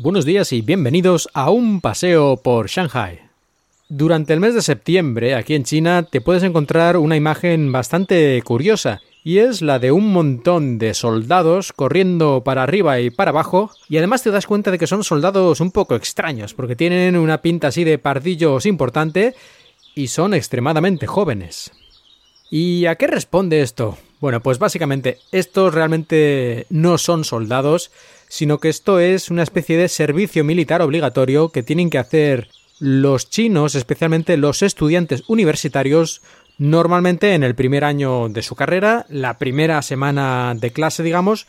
Buenos días y bienvenidos a un paseo por Shanghai. Durante el mes de septiembre, aquí en China, te puedes encontrar una imagen bastante curiosa, y es la de un montón de soldados corriendo para arriba y para abajo, y además te das cuenta de que son soldados un poco extraños, porque tienen una pinta así de pardillos importante y son extremadamente jóvenes. ¿Y a qué responde esto? Bueno, pues básicamente estos realmente no son soldados, sino que esto es una especie de servicio militar obligatorio que tienen que hacer los chinos, especialmente los estudiantes universitarios, normalmente en el primer año de su carrera, la primera semana de clase, digamos,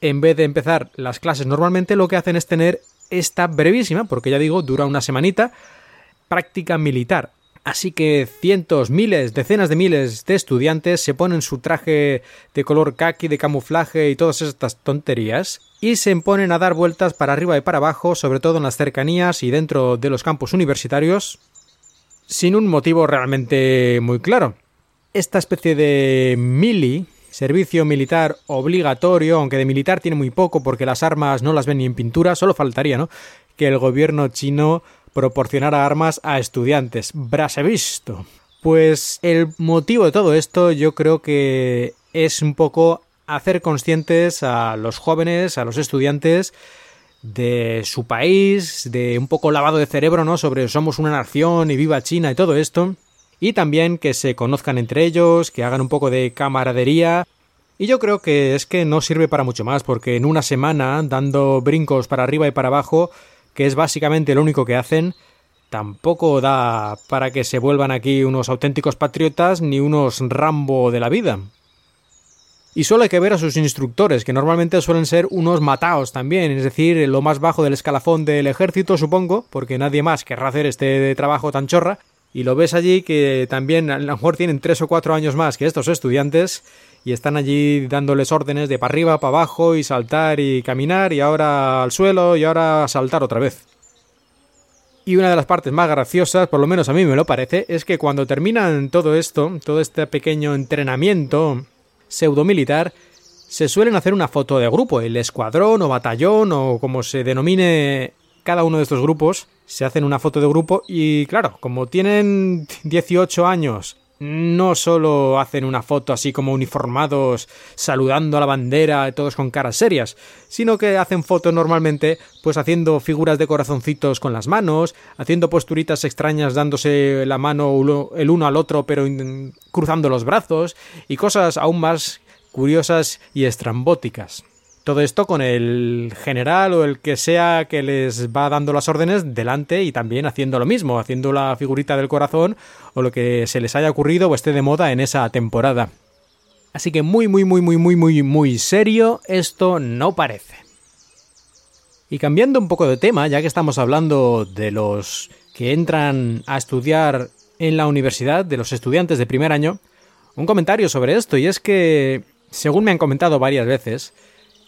en vez de empezar las clases normalmente, lo que hacen es tener esta brevísima, porque ya digo, dura una semanita, práctica militar. Así que cientos, miles, decenas de miles de estudiantes se ponen su traje de color khaki, de camuflaje y todas estas tonterías y se ponen a dar vueltas para arriba y para abajo, sobre todo en las cercanías y dentro de los campus universitarios, sin un motivo realmente muy claro. Esta especie de mili, servicio militar obligatorio, aunque de militar tiene muy poco porque las armas no las ven ni en pintura, solo faltaría, ¿no? Que el gobierno chino proporcionar armas a estudiantes. visto. Pues el motivo de todo esto yo creo que es un poco hacer conscientes a los jóvenes, a los estudiantes de su país, de un poco lavado de cerebro, ¿no? Sobre somos una nación y viva China y todo esto. Y también que se conozcan entre ellos, que hagan un poco de camaradería. Y yo creo que es que no sirve para mucho más, porque en una semana, dando brincos para arriba y para abajo, que es básicamente lo único que hacen, tampoco da para que se vuelvan aquí unos auténticos patriotas ni unos Rambo de la vida. Y solo hay que ver a sus instructores, que normalmente suelen ser unos mataos también, es decir, lo más bajo del escalafón del ejército, supongo, porque nadie más querrá hacer este trabajo tan chorra. Y lo ves allí que también a lo mejor tienen tres o cuatro años más que estos estudiantes y están allí dándoles órdenes de para arriba, para abajo y saltar y caminar y ahora al suelo y ahora saltar otra vez. Y una de las partes más graciosas, por lo menos a mí me lo parece, es que cuando terminan todo esto, todo este pequeño entrenamiento pseudo-militar, se suelen hacer una foto de grupo, el escuadrón o batallón o como se denomine cada uno de estos grupos, se hacen una foto de grupo y claro, como tienen 18 años no solo hacen una foto así como uniformados saludando a la bandera todos con caras serias, sino que hacen fotos normalmente pues haciendo figuras de corazoncitos con las manos, haciendo posturitas extrañas dándose la mano el uno al otro pero cruzando los brazos y cosas aún más curiosas y estrambóticas. Todo esto con el general o el que sea que les va dando las órdenes delante y también haciendo lo mismo, haciendo la figurita del corazón o lo que se les haya ocurrido o esté de moda en esa temporada. Así que muy, muy, muy, muy, muy, muy, muy serio esto no parece. Y cambiando un poco de tema, ya que estamos hablando de los que entran a estudiar en la universidad, de los estudiantes de primer año, un comentario sobre esto, y es que, según me han comentado varias veces,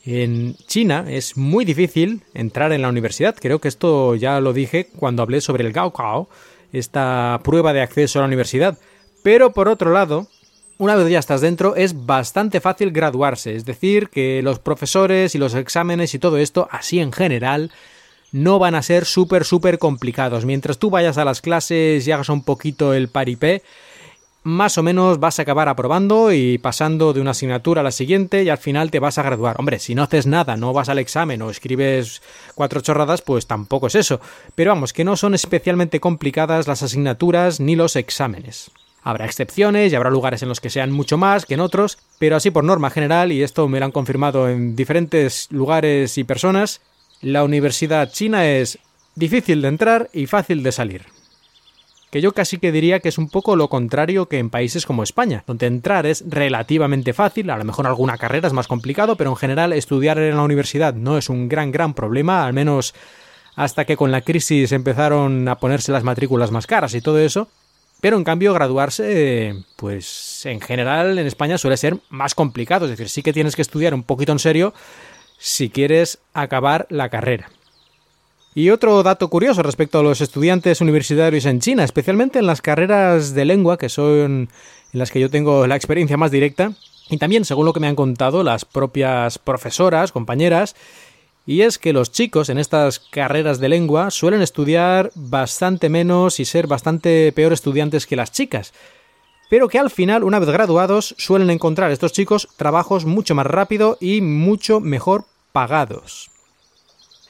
en China es muy difícil entrar en la universidad. Creo que esto ya lo dije cuando hablé sobre el Gaokao, esta prueba de acceso a la universidad. Pero por otro lado, una vez ya estás dentro, es bastante fácil graduarse. Es decir, que los profesores y los exámenes y todo esto, así en general, no van a ser súper, súper complicados. Mientras tú vayas a las clases y hagas un poquito el paripé, más o menos vas a acabar aprobando y pasando de una asignatura a la siguiente y al final te vas a graduar. Hombre, si no haces nada, no vas al examen o escribes cuatro chorradas, pues tampoco es eso. Pero vamos, que no son especialmente complicadas las asignaturas ni los exámenes. Habrá excepciones y habrá lugares en los que sean mucho más que en otros, pero así por norma general, y esto me lo han confirmado en diferentes lugares y personas, la universidad china es difícil de entrar y fácil de salir que yo casi que diría que es un poco lo contrario que en países como España, donde entrar es relativamente fácil, a lo mejor alguna carrera es más complicado, pero en general estudiar en la universidad no es un gran, gran problema, al menos hasta que con la crisis empezaron a ponerse las matrículas más caras y todo eso. Pero en cambio graduarse, pues en general en España suele ser más complicado, es decir, sí que tienes que estudiar un poquito en serio si quieres acabar la carrera. Y otro dato curioso respecto a los estudiantes universitarios en China, especialmente en las carreras de lengua, que son en las que yo tengo la experiencia más directa, y también, según lo que me han contado las propias profesoras, compañeras, Y es que los chicos en estas carreras de lengua suelen estudiar bastante menos y ser bastante peor estudiantes que las chicas. Pero que al final, una vez graduados, suelen encontrar estos chicos trabajos mucho más rápido y mucho mejor pagados.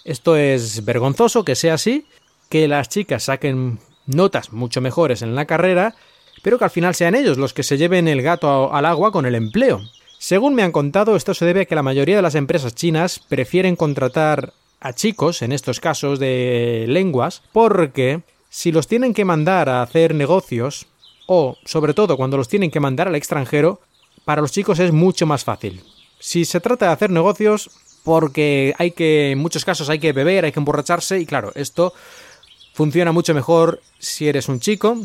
Esto es vergonzoso que sea así, que las chicas saquen notas mucho mejores en la carrera, pero que al final sean ellos los que se lleven el gato al agua con el empleo. Según me han contado, esto se debe a que la mayoría de las empresas chinas prefieren contratar a chicos, en estos casos de lenguas, porque si los tienen que mandar a hacer negocios, o sobre todo cuando los tienen que mandar al extranjero, para los chicos es mucho más fácil. Si se trata de hacer negocios, porque hay que, en muchos casos hay que beber, hay que emborracharse, y claro, esto funciona mucho mejor si eres un chico,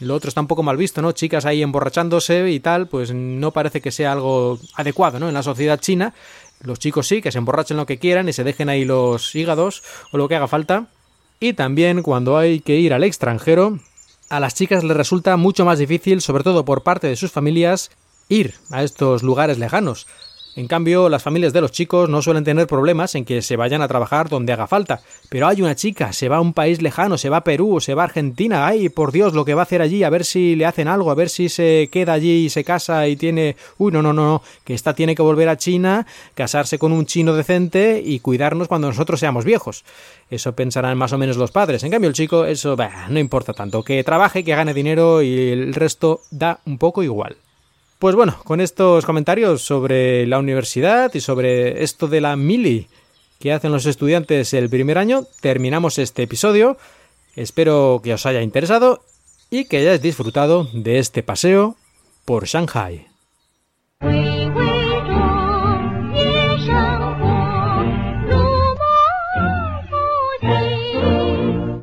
lo otro está un poco mal visto, ¿no? Chicas ahí emborrachándose y tal, pues no parece que sea algo adecuado, ¿no? En la sociedad china, los chicos sí, que se emborrachen lo que quieran y se dejen ahí los hígados o lo que haga falta. Y también cuando hay que ir al extranjero, a las chicas les resulta mucho más difícil, sobre todo por parte de sus familias, ir a estos lugares lejanos. En cambio, las familias de los chicos no suelen tener problemas en que se vayan a trabajar donde haga falta. Pero hay una chica, se va a un país lejano, se va a Perú, se va a Argentina, ay, por Dios, lo que va a hacer allí, a ver si le hacen algo, a ver si se queda allí y se casa y tiene... Uy, no, no, no, no, que esta tiene que volver a China, casarse con un chino decente y cuidarnos cuando nosotros seamos viejos. Eso pensarán más o menos los padres. En cambio, el chico, eso, bah, no importa tanto. Que trabaje, que gane dinero y el resto da un poco igual. Pues bueno, con estos comentarios sobre la universidad y sobre esto de la mili que hacen los estudiantes el primer año, terminamos este episodio. Espero que os haya interesado y que hayáis disfrutado de este paseo por Shanghai.